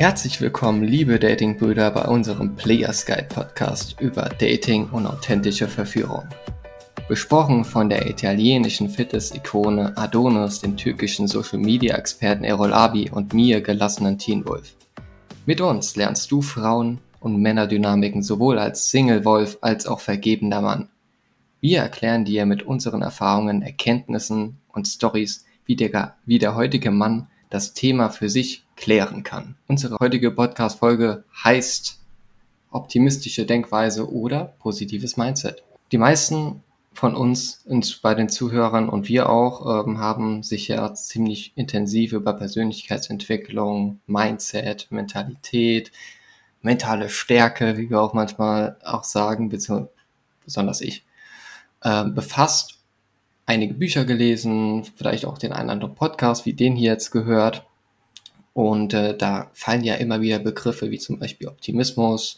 Herzlich willkommen, liebe Datingbrüder, bei unserem Players Guide Podcast über Dating und authentische Verführung. Besprochen von der italienischen Fitness-Ikone Adonis, dem türkischen Social-Media-Experten Errol Abi und mir gelassenen Teen Wolf. Mit uns lernst du Frauen und Männerdynamiken sowohl als Single Wolf als auch vergebender Mann. Wir erklären dir mit unseren Erfahrungen, Erkenntnissen und Stories, wie der, wie der heutige Mann das Thema für sich klären kann. Unsere heutige Podcast-Folge heißt optimistische Denkweise oder positives Mindset. Die meisten von uns und bei den Zuhörern und wir auch ähm, haben sich ja ziemlich intensiv über Persönlichkeitsentwicklung, Mindset, Mentalität, mentale Stärke, wie wir auch manchmal auch sagen, besonders ich, äh, befasst, einige Bücher gelesen, vielleicht auch den einen oder anderen Podcast wie den hier jetzt gehört und äh, da fallen ja immer wieder Begriffe wie zum Beispiel Optimismus,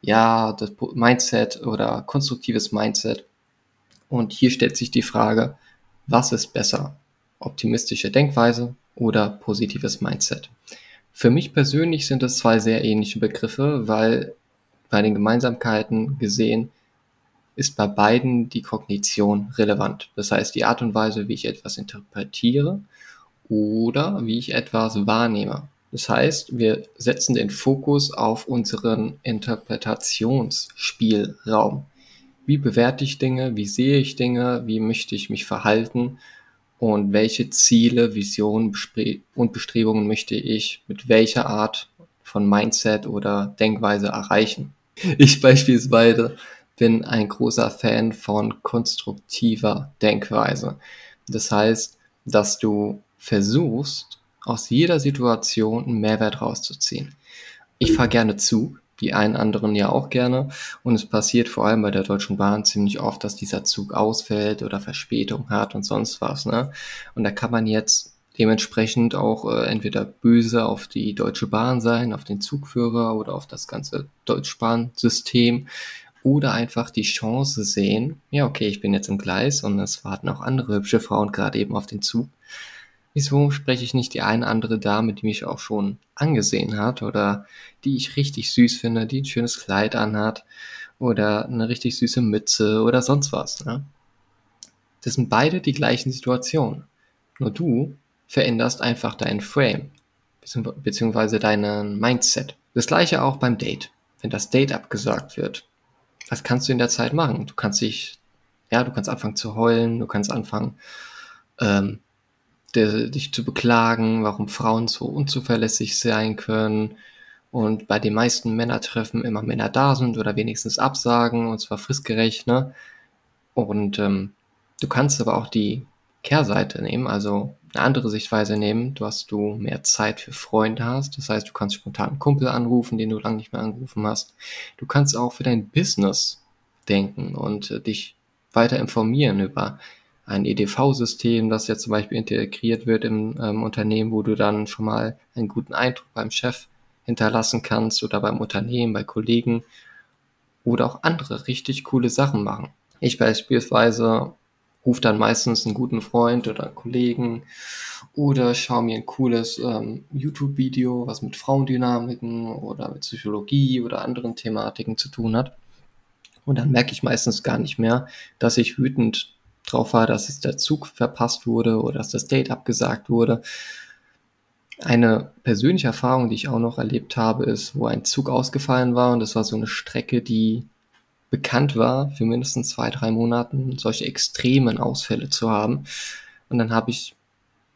ja, das Mindset oder konstruktives Mindset. Und hier stellt sich die Frage, was ist besser? Optimistische Denkweise oder positives Mindset? Für mich persönlich sind es zwei sehr ähnliche Begriffe, weil bei den Gemeinsamkeiten gesehen ist bei beiden die Kognition relevant. Das heißt, die Art und Weise, wie ich etwas interpretiere oder wie ich etwas wahrnehme. Das heißt, wir setzen den Fokus auf unseren Interpretationsspielraum. Wie bewerte ich Dinge? Wie sehe ich Dinge? Wie möchte ich mich verhalten? Und welche Ziele, Visionen und Bestrebungen möchte ich mit welcher Art von Mindset oder Denkweise erreichen? Ich beispielsweise bin ein großer Fan von konstruktiver Denkweise. Das heißt, dass du versuchst, aus jeder Situation einen Mehrwert rauszuziehen. Ich fahre gerne Zug, die einen anderen ja auch gerne. Und es passiert vor allem bei der Deutschen Bahn ziemlich oft, dass dieser Zug ausfällt oder Verspätung hat und sonst was. Ne? Und da kann man jetzt dementsprechend auch äh, entweder böse auf die Deutsche Bahn sein, auf den Zugführer oder auf das ganze Deutschbahnsystem oder einfach die Chance sehen, ja okay, ich bin jetzt im Gleis und es warten auch andere hübsche Frauen gerade eben auf den Zug wieso spreche ich nicht die eine andere Dame, die mich auch schon angesehen hat oder die ich richtig süß finde, die ein schönes Kleid anhat oder eine richtig süße Mütze oder sonst was. Ne? Das sind beide die gleichen Situationen. Nur du veränderst einfach deinen Frame beziehungsweise deinen Mindset. Das gleiche auch beim Date. Wenn das Date abgesagt wird, was kannst du in der Zeit machen? Du kannst dich, ja, du kannst anfangen zu heulen, du kannst anfangen, ähm, der, dich zu beklagen, warum Frauen so unzuverlässig sein können und bei den meisten Männertreffen immer Männer da sind oder wenigstens absagen und zwar fristgerecht, ne? Und ähm, du kannst aber auch die Kehrseite nehmen, also eine andere Sichtweise nehmen, dass du mehr Zeit für Freunde hast. Das heißt, du kannst spontan einen Kumpel anrufen, den du lange nicht mehr angerufen hast. Du kannst auch für dein Business denken und äh, dich weiter informieren über ein EDV-System, das jetzt zum Beispiel integriert wird im ähm, Unternehmen, wo du dann schon mal einen guten Eindruck beim Chef hinterlassen kannst oder beim Unternehmen, bei Kollegen oder auch andere richtig coole Sachen machen. Ich beispielsweise rufe dann meistens einen guten Freund oder einen Kollegen oder schaue mir ein cooles ähm, YouTube-Video, was mit Frauendynamiken oder mit Psychologie oder anderen Thematiken zu tun hat. Und dann merke ich meistens gar nicht mehr, dass ich wütend drauf war, dass es der Zug verpasst wurde oder dass das Date abgesagt wurde. Eine persönliche Erfahrung, die ich auch noch erlebt habe, ist, wo ein Zug ausgefallen war und das war so eine Strecke, die bekannt war, für mindestens zwei, drei Monaten solche extremen Ausfälle zu haben. Und dann habe ich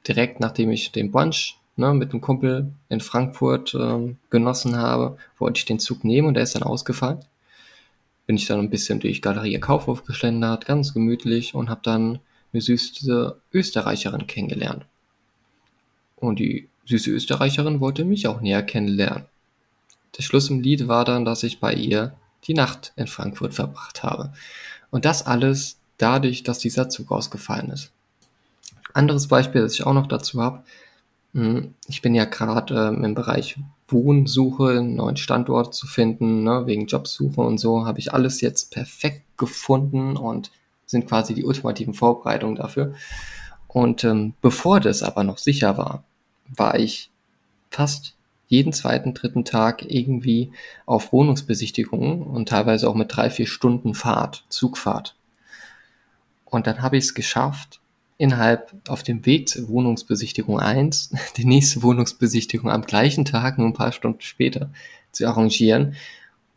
direkt, nachdem ich den Brunch ne, mit dem Kumpel in Frankfurt ähm, genossen habe, wollte ich den Zug nehmen und der ist dann ausgefallen bin ich dann ein bisschen durch Galerie Kaufhof geschlendert, ganz gemütlich und habe dann eine süße Österreicherin kennengelernt. Und die süße Österreicherin wollte mich auch näher kennenlernen. Der Schluss im Lied war dann, dass ich bei ihr die Nacht in Frankfurt verbracht habe. Und das alles dadurch, dass dieser Zug ausgefallen ist. Anderes Beispiel, das ich auch noch dazu habe, hm, ich bin ja gerade ähm, im Bereich Wohnsuche, einen neuen Standort zu finden, ne, wegen Jobsuche und so, habe ich alles jetzt perfekt gefunden und sind quasi die ultimativen Vorbereitungen dafür. Und ähm, bevor das aber noch sicher war, war ich fast jeden zweiten, dritten Tag irgendwie auf Wohnungsbesichtigungen und teilweise auch mit drei, vier Stunden Fahrt, Zugfahrt. Und dann habe ich es geschafft, innerhalb auf dem Weg zur Wohnungsbesichtigung 1 die nächste Wohnungsbesichtigung am gleichen Tag, nur ein paar Stunden später, zu arrangieren.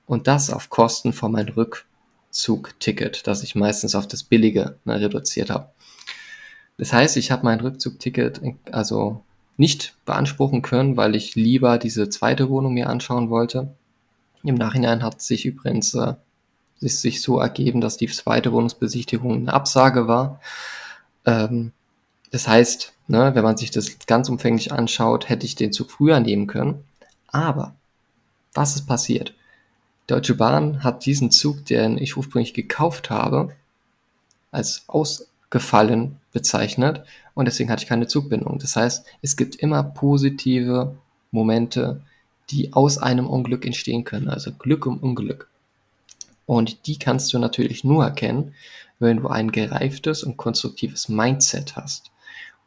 Und das auf Kosten von meinem Rückzugticket, das ich meistens auf das Billige ne, reduziert habe. Das heißt, ich habe mein Rückzugticket also nicht beanspruchen können, weil ich lieber diese zweite Wohnung mir anschauen wollte. Im Nachhinein hat sich übrigens äh, sich, so ergeben, dass die zweite Wohnungsbesichtigung eine Absage war. Ähm, das heißt, ne, wenn man sich das ganz umfänglich anschaut, hätte ich den Zug früher nehmen können. Aber was ist passiert? Deutsche Bahn hat diesen Zug, den ich ursprünglich gekauft habe, als ausgefallen bezeichnet und deswegen hatte ich keine Zugbindung. Das heißt, es gibt immer positive Momente, die aus einem Unglück entstehen können, also Glück um Unglück. Und die kannst du natürlich nur erkennen, wenn du ein gereiftes und konstruktives Mindset hast.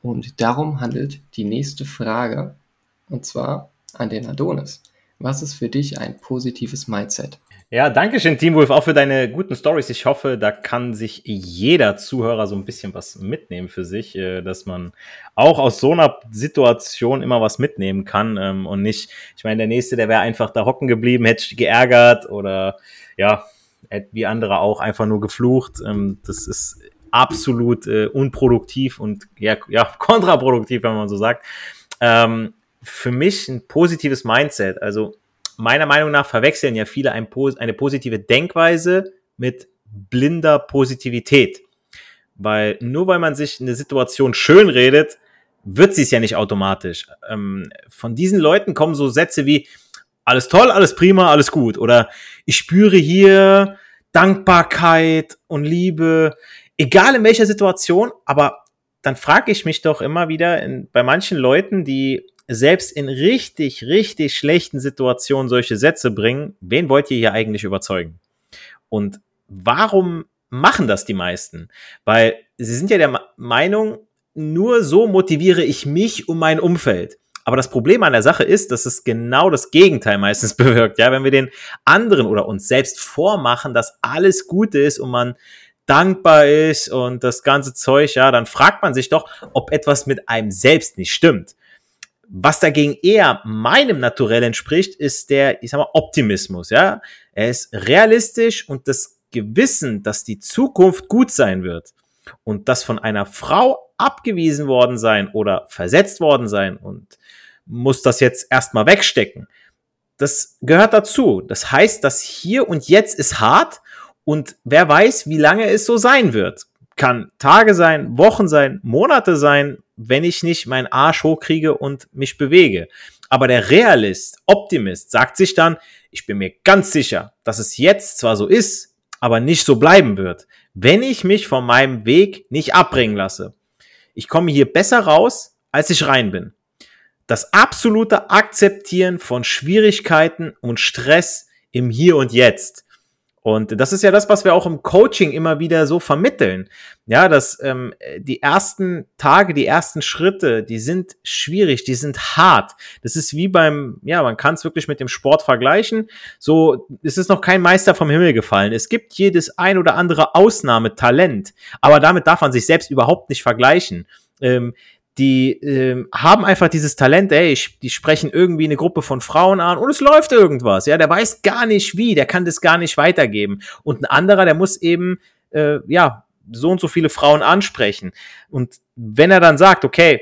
Und darum handelt die nächste Frage, und zwar an den Adonis. Was ist für dich ein positives Mindset? Ja, danke schön, Team Wolf, auch für deine guten Stories. Ich hoffe, da kann sich jeder Zuhörer so ein bisschen was mitnehmen für sich, äh, dass man auch aus so einer Situation immer was mitnehmen kann ähm, und nicht, ich meine, der Nächste, der wäre einfach da hocken geblieben, hätte geärgert oder ja, wie andere auch einfach nur geflucht. Ähm, das ist absolut äh, unproduktiv und ja, ja, kontraproduktiv, wenn man so sagt. Ähm, für mich ein positives Mindset. Also meiner Meinung nach verwechseln ja viele ein, eine positive Denkweise mit blinder Positivität. Weil nur weil man sich eine Situation schön redet, wird sie es ja nicht automatisch. Ähm, von diesen Leuten kommen so Sätze wie alles toll, alles prima, alles gut. Oder ich spüre hier Dankbarkeit und Liebe, egal in welcher Situation, aber dann frage ich mich doch immer wieder in, bei manchen Leuten, die selbst in richtig, richtig schlechten Situationen solche Sätze bringen, wen wollt ihr hier eigentlich überzeugen? Und warum machen das die meisten? Weil sie sind ja der Meinung, nur so motiviere ich mich und mein Umfeld. Aber das Problem an der Sache ist, dass es genau das Gegenteil meistens bewirkt. Ja, wenn wir den anderen oder uns selbst vormachen, dass alles Gute ist und man dankbar ist und das ganze Zeug, ja, dann fragt man sich doch, ob etwas mit einem selbst nicht stimmt. Was dagegen eher meinem Naturell entspricht, ist der, ich sag mal, Optimismus, ja. Er ist realistisch und das Gewissen, dass die Zukunft gut sein wird und das von einer Frau abgewiesen worden sein oder versetzt worden sein und muss das jetzt erstmal wegstecken. Das gehört dazu. Das heißt, das hier und jetzt ist hart und wer weiß, wie lange es so sein wird. Kann Tage sein, Wochen sein, Monate sein, wenn ich nicht meinen Arsch hochkriege und mich bewege. Aber der Realist, Optimist sagt sich dann, ich bin mir ganz sicher, dass es jetzt zwar so ist, aber nicht so bleiben wird, wenn ich mich von meinem Weg nicht abbringen lasse. Ich komme hier besser raus, als ich rein bin. Das absolute Akzeptieren von Schwierigkeiten und Stress im Hier und Jetzt. Und das ist ja das, was wir auch im Coaching immer wieder so vermitteln. Ja, dass ähm, die ersten Tage, die ersten Schritte, die sind schwierig, die sind hart. Das ist wie beim, ja, man kann es wirklich mit dem Sport vergleichen. So, es ist noch kein Meister vom Himmel gefallen. Es gibt jedes ein oder andere Ausnahmetalent, aber damit darf man sich selbst überhaupt nicht vergleichen. Ähm, die äh, haben einfach dieses Talent, ey, ich, die sprechen irgendwie eine Gruppe von Frauen an und es läuft irgendwas, ja, der weiß gar nicht wie, der kann das gar nicht weitergeben. Und ein anderer, der muss eben, äh, ja, so und so viele Frauen ansprechen. Und wenn er dann sagt, okay,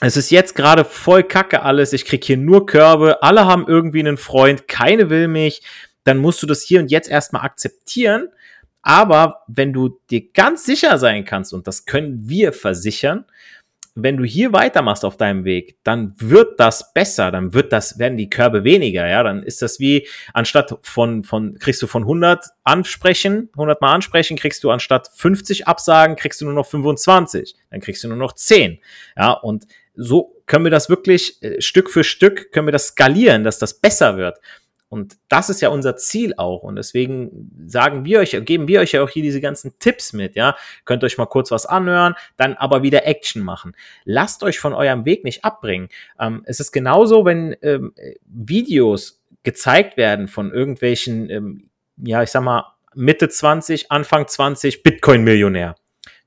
es ist jetzt gerade voll kacke alles, ich krieg hier nur Körbe, alle haben irgendwie einen Freund, keine will mich, dann musst du das hier und jetzt erstmal akzeptieren. Aber wenn du dir ganz sicher sein kannst, und das können wir versichern, wenn du hier weitermachst auf deinem Weg, dann wird das besser, dann wird das, werden die Körbe weniger, ja, dann ist das wie, anstatt von, von, kriegst du von 100 ansprechen, 100 mal ansprechen, kriegst du anstatt 50 Absagen, kriegst du nur noch 25, dann kriegst du nur noch 10, ja, und so können wir das wirklich äh, Stück für Stück, können wir das skalieren, dass das besser wird. Und das ist ja unser Ziel auch. Und deswegen sagen wir euch, geben wir euch ja auch hier diese ganzen Tipps mit, ja. Könnt euch mal kurz was anhören, dann aber wieder Action machen. Lasst euch von eurem Weg nicht abbringen. Ähm, es ist genauso, wenn ähm, Videos gezeigt werden von irgendwelchen, ähm, ja, ich sag mal, Mitte 20, Anfang 20 Bitcoin-Millionär.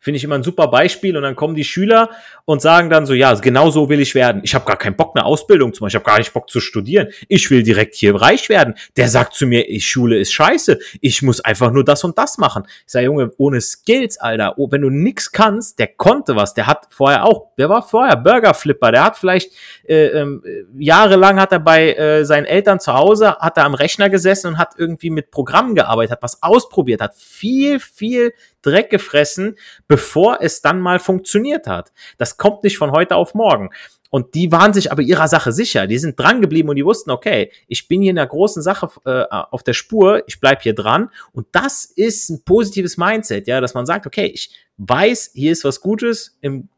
Finde ich immer ein super Beispiel. Und dann kommen die Schüler und sagen dann so, ja, genau so will ich werden. Ich habe gar keinen Bock, eine Ausbildung zu machen. Ich habe gar nicht Bock zu studieren. Ich will direkt hier reich werden. Der sagt zu mir, ich Schule ist scheiße. Ich muss einfach nur das und das machen. Ich sage, Junge, ohne Skills, Alter, oh, wenn du nix kannst, der konnte was. Der hat vorher auch, der war vorher Burgerflipper. Der hat vielleicht äh, äh, jahrelang hat er bei äh, seinen Eltern zu Hause, hat er am Rechner gesessen und hat irgendwie mit Programmen gearbeitet, hat was ausprobiert, hat viel, viel Dreck gefressen, bevor es dann mal funktioniert hat. Das kommt nicht von heute auf morgen. Und die waren sich aber ihrer Sache sicher. Die sind dran geblieben und die wussten, okay, ich bin hier in einer großen Sache äh, auf der Spur, ich bleib hier dran. Und das ist ein positives Mindset, ja, dass man sagt, okay, ich weiß, hier ist was Gutes im,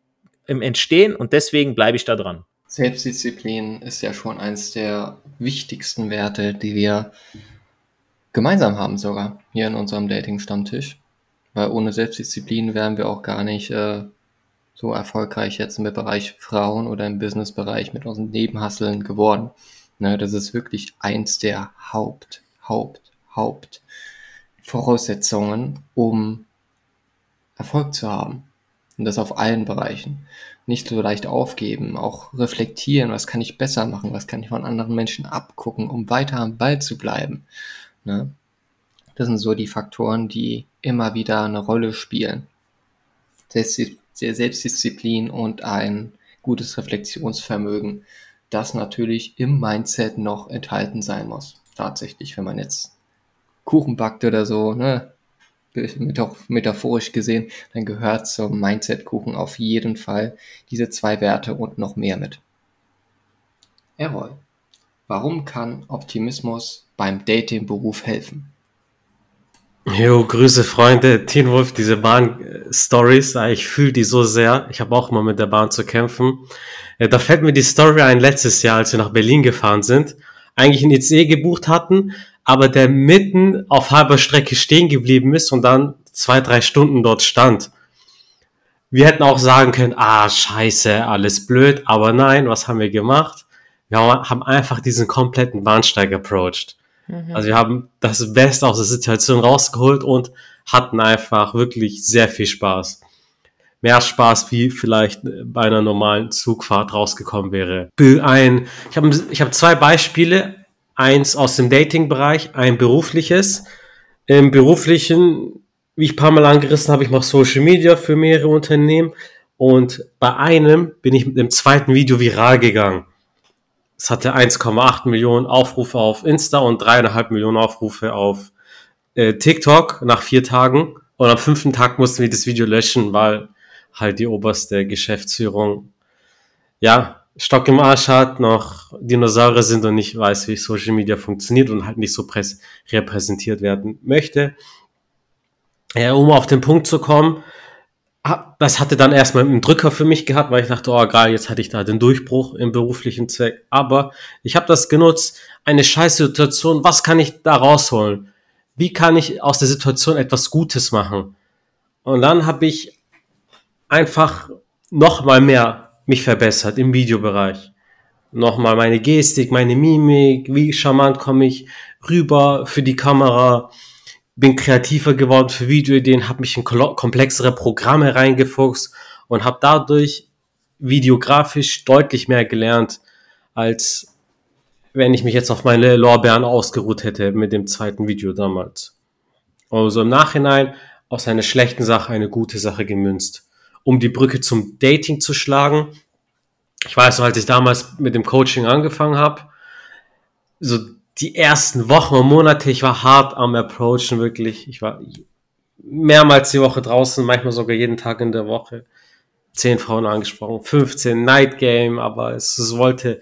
im Entstehen und deswegen bleibe ich da dran. Selbstdisziplin ist ja schon eines der wichtigsten Werte, die wir gemeinsam haben, sogar hier in unserem Dating-Stammtisch. Weil ohne Selbstdisziplin wären wir auch gar nicht äh, so erfolgreich jetzt im Bereich Frauen oder im Businessbereich mit unseren Nebenhasseln geworden. Ne, das ist wirklich eins der Haupt, Haupt, Haupt Voraussetzungen, um Erfolg zu haben. Und das auf allen Bereichen. Nicht so leicht aufgeben, auch reflektieren, was kann ich besser machen, was kann ich von anderen Menschen abgucken, um weiter am Ball zu bleiben. Ne? Das sind so die Faktoren, die immer wieder eine Rolle spielen. Selbstdisziplin und ein gutes Reflexionsvermögen, das natürlich im Mindset noch enthalten sein muss. Tatsächlich, wenn man jetzt Kuchen backt oder so, ne, metaphorisch gesehen, dann gehört zum Mindset-Kuchen auf jeden Fall diese zwei Werte und noch mehr mit. Errol, warum kann Optimismus beim Dating-Beruf helfen? Jo, Grüße Freunde, Teen Wolf, diese Bahn-Stories, ich fühle die so sehr. Ich habe auch mal mit der Bahn zu kämpfen. Da fällt mir die Story ein letztes Jahr, als wir nach Berlin gefahren sind. Eigentlich ein ICE gebucht hatten, aber der mitten auf halber Strecke stehen geblieben ist und dann zwei, drei Stunden dort stand. Wir hätten auch sagen können, ah, scheiße, alles blöd, aber nein, was haben wir gemacht? Wir haben einfach diesen kompletten Bahnsteig approached. Mhm. Also wir haben das Beste aus der Situation rausgeholt und hatten einfach wirklich sehr viel Spaß. Mehr Spaß, wie vielleicht bei einer normalen Zugfahrt rausgekommen wäre. Ein, ich habe ich hab zwei Beispiele. Eins aus dem Dating-Bereich, ein berufliches. Im beruflichen, wie ich ein paar Mal angerissen habe, ich mache Social Media für mehrere Unternehmen. Und bei einem bin ich mit dem zweiten Video viral gegangen. Es hatte 1,8 Millionen Aufrufe auf Insta und dreieinhalb Millionen Aufrufe auf äh, TikTok nach vier Tagen. Und am fünften Tag mussten wir das Video löschen, weil halt die oberste Geschäftsführung, ja, Stock im Arsch hat, noch Dinosaurier sind und nicht weiß, wie Social Media funktioniert und halt nicht so repräsentiert werden möchte. Ja, um auf den Punkt zu kommen, das hatte dann erstmal einen Drücker für mich gehabt, weil ich dachte, oh geil, jetzt hatte ich da den Durchbruch im beruflichen Zweck. Aber ich habe das genutzt, eine scheiß Situation, was kann ich da rausholen? Wie kann ich aus der Situation etwas Gutes machen? Und dann habe ich einfach noch mal mehr mich verbessert im Videobereich. Nochmal meine Gestik, meine Mimik, wie charmant komme ich rüber für die Kamera bin kreativer geworden für Videoideen, habe mich in komplexere Programme reingefuchst und habe dadurch videografisch deutlich mehr gelernt, als wenn ich mich jetzt auf meine Lorbeeren ausgeruht hätte mit dem zweiten Video damals. Also im Nachhinein aus einer schlechten Sache eine gute Sache gemünzt. Um die Brücke zum Dating zu schlagen. Ich weiß noch, als ich damals mit dem Coaching angefangen habe, so die ersten Wochen und Monate, ich war hart am Approachen, wirklich. Ich war mehrmals die Woche draußen, manchmal sogar jeden Tag in der Woche. Zehn Frauen angesprochen, 15 Night Game, aber es, es wollte,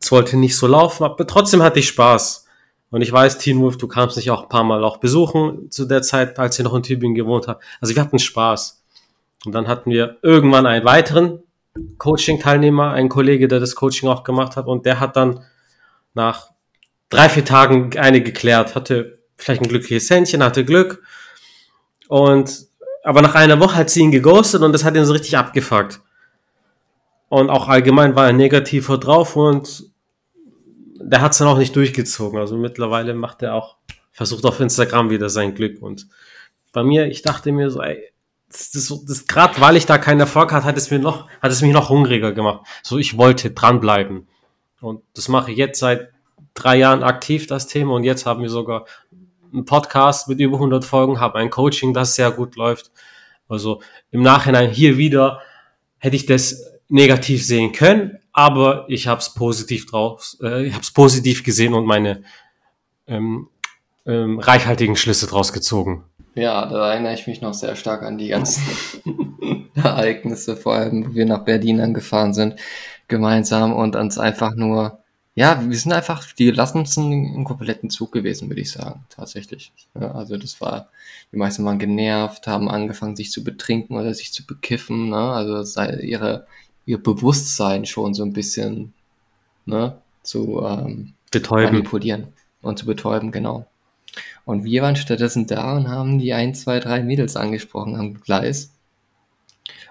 es wollte nicht so laufen, aber trotzdem hatte ich Spaß. Und ich weiß, Teen Wolf, du kamst mich auch ein paar Mal auch besuchen zu der Zeit, als ich noch in Tübingen gewohnt habe. Also wir hatten Spaß. Und dann hatten wir irgendwann einen weiteren Coaching-Teilnehmer, einen Kollege, der das Coaching auch gemacht hat, und der hat dann nach drei, vier Tagen eine geklärt, hatte vielleicht ein glückliches Händchen, hatte Glück. Und, aber nach einer Woche hat sie ihn geghostet und das hat ihn so richtig abgefuckt. Und auch allgemein war er negativer drauf und der hat es dann auch nicht durchgezogen. Also mittlerweile macht er auch, versucht auf Instagram wieder sein Glück. Und bei mir, ich dachte mir so, ey, das, das, das gerade weil ich da keinen Erfolg hatte, hat es mir noch, hat es mich noch hungriger gemacht. So, ich wollte dranbleiben. Und das mache ich jetzt seit drei Jahren aktiv, das Thema. Und jetzt haben wir sogar einen Podcast mit über 100 Folgen, habe ein Coaching, das sehr gut läuft. Also im Nachhinein hier wieder hätte ich das negativ sehen können, aber ich habe es positiv draus, äh, ich habe es positiv gesehen und meine ähm, ähm, reichhaltigen Schlüsse draus gezogen. Ja, da erinnere ich mich noch sehr stark an die ganzen Ereignisse, vor allem, wo wir nach Berlin angefahren sind, gemeinsam und uns einfach nur, ja, wir sind einfach die gelassensten im kompletten Zug gewesen, würde ich sagen, tatsächlich. Ja, also das war, die meisten waren genervt, haben angefangen, sich zu betrinken oder sich zu bekiffen, ne? also sei ihre, ihr Bewusstsein schon so ein bisschen ne, zu ähm, Betäuben. manipulieren und zu betäuben, genau. Und wir waren stattdessen da und haben die ein, zwei, drei Mädels angesprochen am Gleis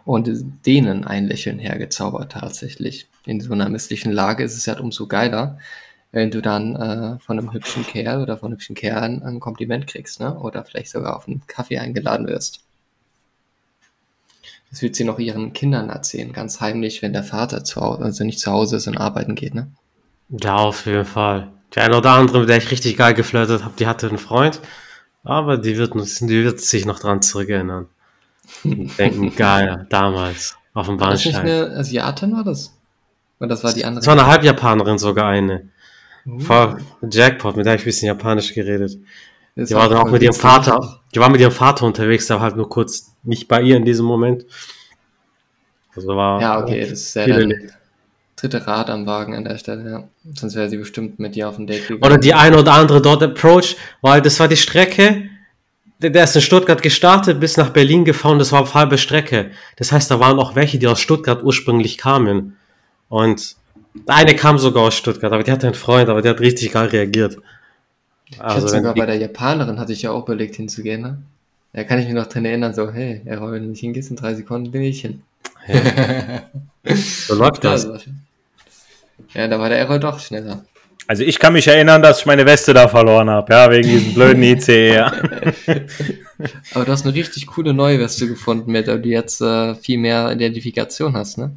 und denen ein Lächeln hergezaubert tatsächlich. In so einer misslichen Lage ist es halt umso geiler, wenn du dann äh, von einem hübschen Kerl oder von hübschen Kerlen ein Kompliment kriegst, ne? Oder vielleicht sogar auf einen Kaffee eingeladen wirst. Das wird sie noch ihren Kindern erzählen, ganz heimlich, wenn der Vater zu Hause, also nicht zu Hause ist und arbeiten geht, ne? Ja, auf jeden Fall. Die eine oder andere, mit der ich richtig geil geflirtet habe, die hatte einen Freund, aber die wird, die wird sich noch dran zurückerinnern. Denken, geil, damals, auf dem War das nicht Bahnsteig. eine Asiatin, war das? Oder das war die andere? Das war eine Halbjapanerin sogar eine. Uh, Jackpot, mit der hab ich ein bisschen Japanisch geredet. das Die war dann auch mit ihrem. Vater, die war mit ihrem Vater unterwegs, war halt nur kurz nicht bei ihr in diesem Moment. Also war Ja, okay, das ist ja dann erlebt. dritte Rad am Wagen an der Stelle, ja. Sonst wäre sie bestimmt mit dir auf ein Date gegangen. Oder die eine oder andere dort Approach, weil das war die Strecke, der der ist in Stuttgart gestartet, bis nach Berlin gefahren, das war auf halbe Strecke. Das heißt, da waren auch welche, die aus Stuttgart ursprünglich kamen. Und der eine kam sogar aus Stuttgart, aber die hatte einen Freund, aber der hat richtig geil reagiert. Ich Also, hatte sogar die- bei der Japanerin hatte ich ja auch überlegt hinzugehen, ne? Da kann ich mich noch dran erinnern, so, hey, ja, wenn du nicht hingehst, in drei Sekunden bin ich hin. so läuft Ja, das. ja, da war der Errol doch schneller. Also ich kann mich erinnern, dass ich meine Weste da verloren habe, ja, wegen diesem blöden ICE. Ja. Aber du hast eine richtig coole neue Weste gefunden, mit der du jetzt äh, viel mehr Identifikation hast, ne?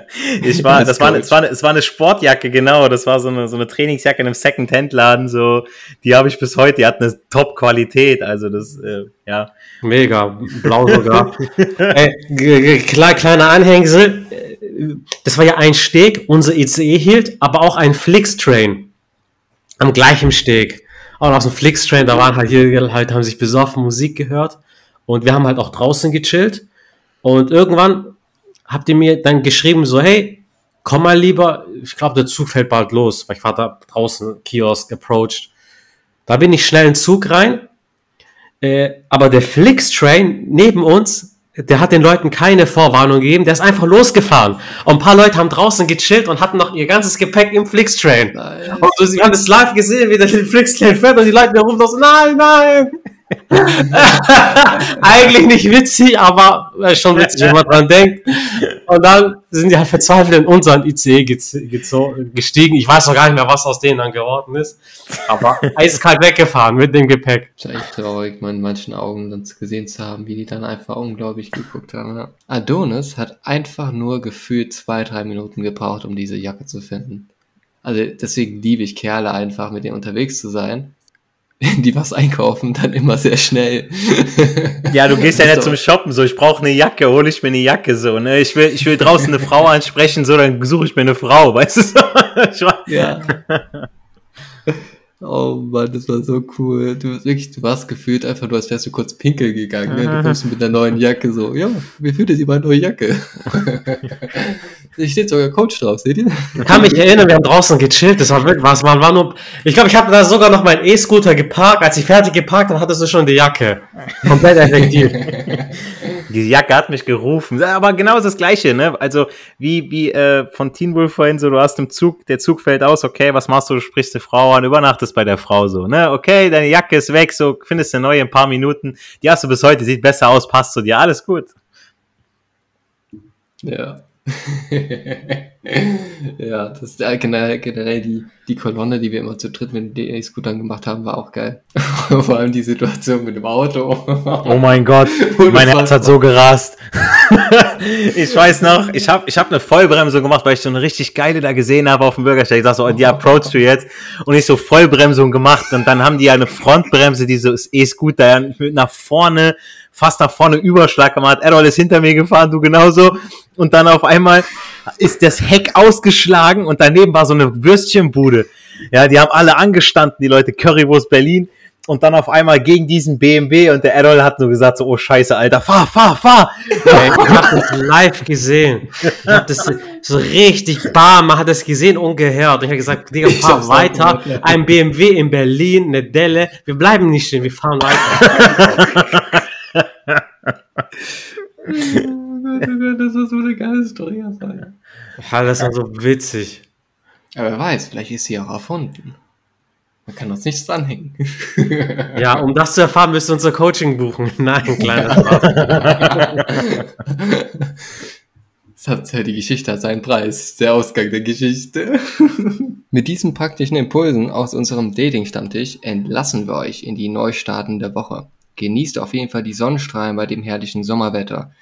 ich war, Als das war, eine- es war, eine- es war eine Sportjacke, genau. Das war so eine, so eine Trainingsjacke in einem Second-Hand-Laden. So, die habe ich bis heute. Die hat eine Top-Qualität. Also das, äh, ja. Mega, blau sogar. G- kle- kleiner Anhängsel. äh, Das war ja ein Steg, unser ICE hielt, aber auch ein Flixtrain. Am gleichen Steg. Und aus dem Flixtrain, da waren halt hier, halt, haben sich besoffen Musik gehört. Und wir haben halt auch draußen gechillt. Und irgendwann habt ihr mir dann geschrieben, so, hey, komm mal lieber, ich glaube, der Zug fällt bald los, weil ich war da draußen, Kiosk approached. Da bin ich schnell in den Zug rein, äh, aber der Flixtrain neben uns, der hat den Leuten keine Vorwarnung gegeben, der ist einfach losgefahren. Und ein paar Leute haben draußen gechillt und hatten noch ihr ganzes Gepäck im Flixtrain. Und so, sie haben das live gesehen, wie der Flixtrain fährt und die Leute rufen so, nein, nein. Eigentlich nicht witzig, aber äh, schon witzig, wenn man dran denkt. Und dann sind die halt verzweifelt in unseren ICE gestiegen. Ich weiß noch gar nicht mehr, was aus denen dann geworden ist. Aber eiskalt weggefahren mit dem Gepäck. Ist echt traurig, mal in manchen Augen dann gesehen zu haben, wie die dann einfach unglaublich geguckt haben. Ja. Adonis hat einfach nur gefühlt zwei, drei Minuten gebraucht, um diese Jacke zu finden. Also deswegen liebe ich Kerle einfach, mit denen unterwegs zu sein. Die was einkaufen, dann immer sehr schnell. Ja, du gehst ja nicht zum Shoppen, so, ich brauche eine Jacke, hole ich mir eine Jacke, so, ne? Ich will, ich will draußen eine Frau ansprechen, so, dann suche ich mir eine Frau, weißt du? So? Ja. Oh Mann, das war so cool. Du wirklich, du warst gefühlt einfach nur, als wärst du kurz pinkel gegangen. Ne? Du kommst mit der neuen Jacke so, ja, wie fühlt sich meine neue Jacke? Hier steht sogar Coach drauf, seht ihr? Ich kann mich erinnern, wir haben draußen gechillt. Das war wirklich was. Man war nur. Ich glaube, ich habe da sogar noch meinen E-Scooter geparkt. Als ich fertig geparkt habe, hattest du schon die Jacke. Komplett effektiv. Diese Jacke hat mich gerufen. Aber genau das Gleiche, ne? Also, wie, wie äh, von Teen Wolf vorhin so, du hast im Zug, der Zug fällt aus, okay, was machst du? Du sprichst die Frau an, übernachtest bei der Frau so, ne? Okay, deine Jacke ist weg, so, findest eine neue in ein paar Minuten. Die hast du bis heute, sieht besser aus, passt zu dir, alles gut. Ja. ja, das ist äh, generell, generell die, die Kolonne, die wir immer zu dritt mit den DA-Scootern gemacht haben, war auch geil. Vor allem die Situation mit dem Auto. oh mein Gott, mein Herz hat so gerast. ich weiß noch, ich habe ich hab eine Vollbremsung gemacht, weil ich so eine richtig geile da gesehen habe auf dem Bürgersteig. Ich sag so, die approach du jetzt. Und ich so Vollbremsung gemacht und dann haben die ja eine Frontbremse, dieses E-Scooter, nach vorne fast nach vorne Überschlag gemacht. Errol ist hinter mir gefahren, du genauso. Und dann auf einmal ist das Heck ausgeschlagen und daneben war so eine Würstchenbude. Ja, die haben alle angestanden, die Leute Currywurst Berlin. Und dann auf einmal gegen diesen BMW und der Errol hat nur gesagt so, oh scheiße, Alter, fahr, fahr, fahr. Ich hab das live gesehen. Ich hab das so richtig bam, man hat das gesehen, ungehört. Ich habe gesagt, Digga, fahr weiter. Ein BMW in Berlin, eine Delle. Wir bleiben nicht stehen, wir fahren weiter. das war so eine geile Story. Ja, das war so witzig. Aber wer weiß, vielleicht ist sie auch erfunden. Man kann uns nichts anhängen. ja, um das zu erfahren, müsst ihr unser Coaching buchen. Nein, kleiner Spaß. Das hat ja die Geschichte hat seinen Preis. Der Ausgang der Geschichte. Mit diesen praktischen Impulsen aus unserem Dating-Stammtisch entlassen wir euch in die Neustarten der Woche. Genießt auf jeden Fall die Sonnenstrahlen bei dem herrlichen Sommerwetter.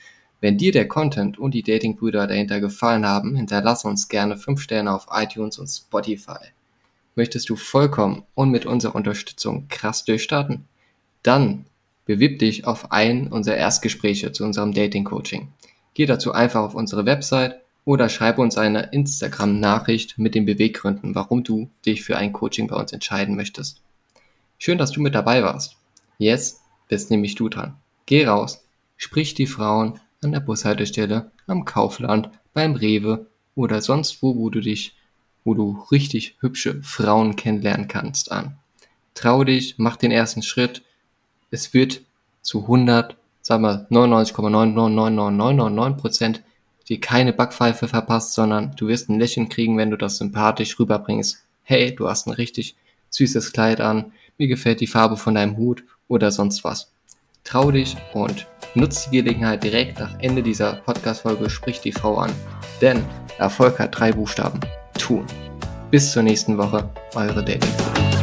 Wenn dir der Content und die Datingbrüder dahinter gefallen haben, hinterlasse uns gerne 5 Sterne auf iTunes und Spotify. Möchtest du vollkommen und mit unserer Unterstützung krass durchstarten? Dann bewirb dich auf ein unserer Erstgespräche zu unserem Dating-Coaching. Geh dazu einfach auf unsere Website oder schreibe uns eine Instagram-Nachricht mit den Beweggründen, warum du dich für ein Coaching bei uns entscheiden möchtest. Schön, dass du mit dabei warst. Jetzt bist nämlich du dran. Geh raus, sprich die Frauen an der Bushaltestelle, am Kaufland, beim Rewe oder sonst wo, wo du dich, wo du richtig hübsche Frauen kennenlernen kannst an. Trau dich, mach den ersten Schritt. Es wird zu 100, sag mal 99,99999 Prozent dir keine Backpfeife verpasst, sondern du wirst ein Lächeln kriegen, wenn du das sympathisch rüberbringst. Hey, du hast ein richtig süßes Kleid an, mir gefällt die Farbe von deinem Hut oder sonst was. Trau dich und nutz die Gelegenheit direkt nach Ende dieser Podcast-Folge, sprich die Frau an. Denn Erfolg hat drei Buchstaben. Tun. Bis zur nächsten Woche, eure Dating.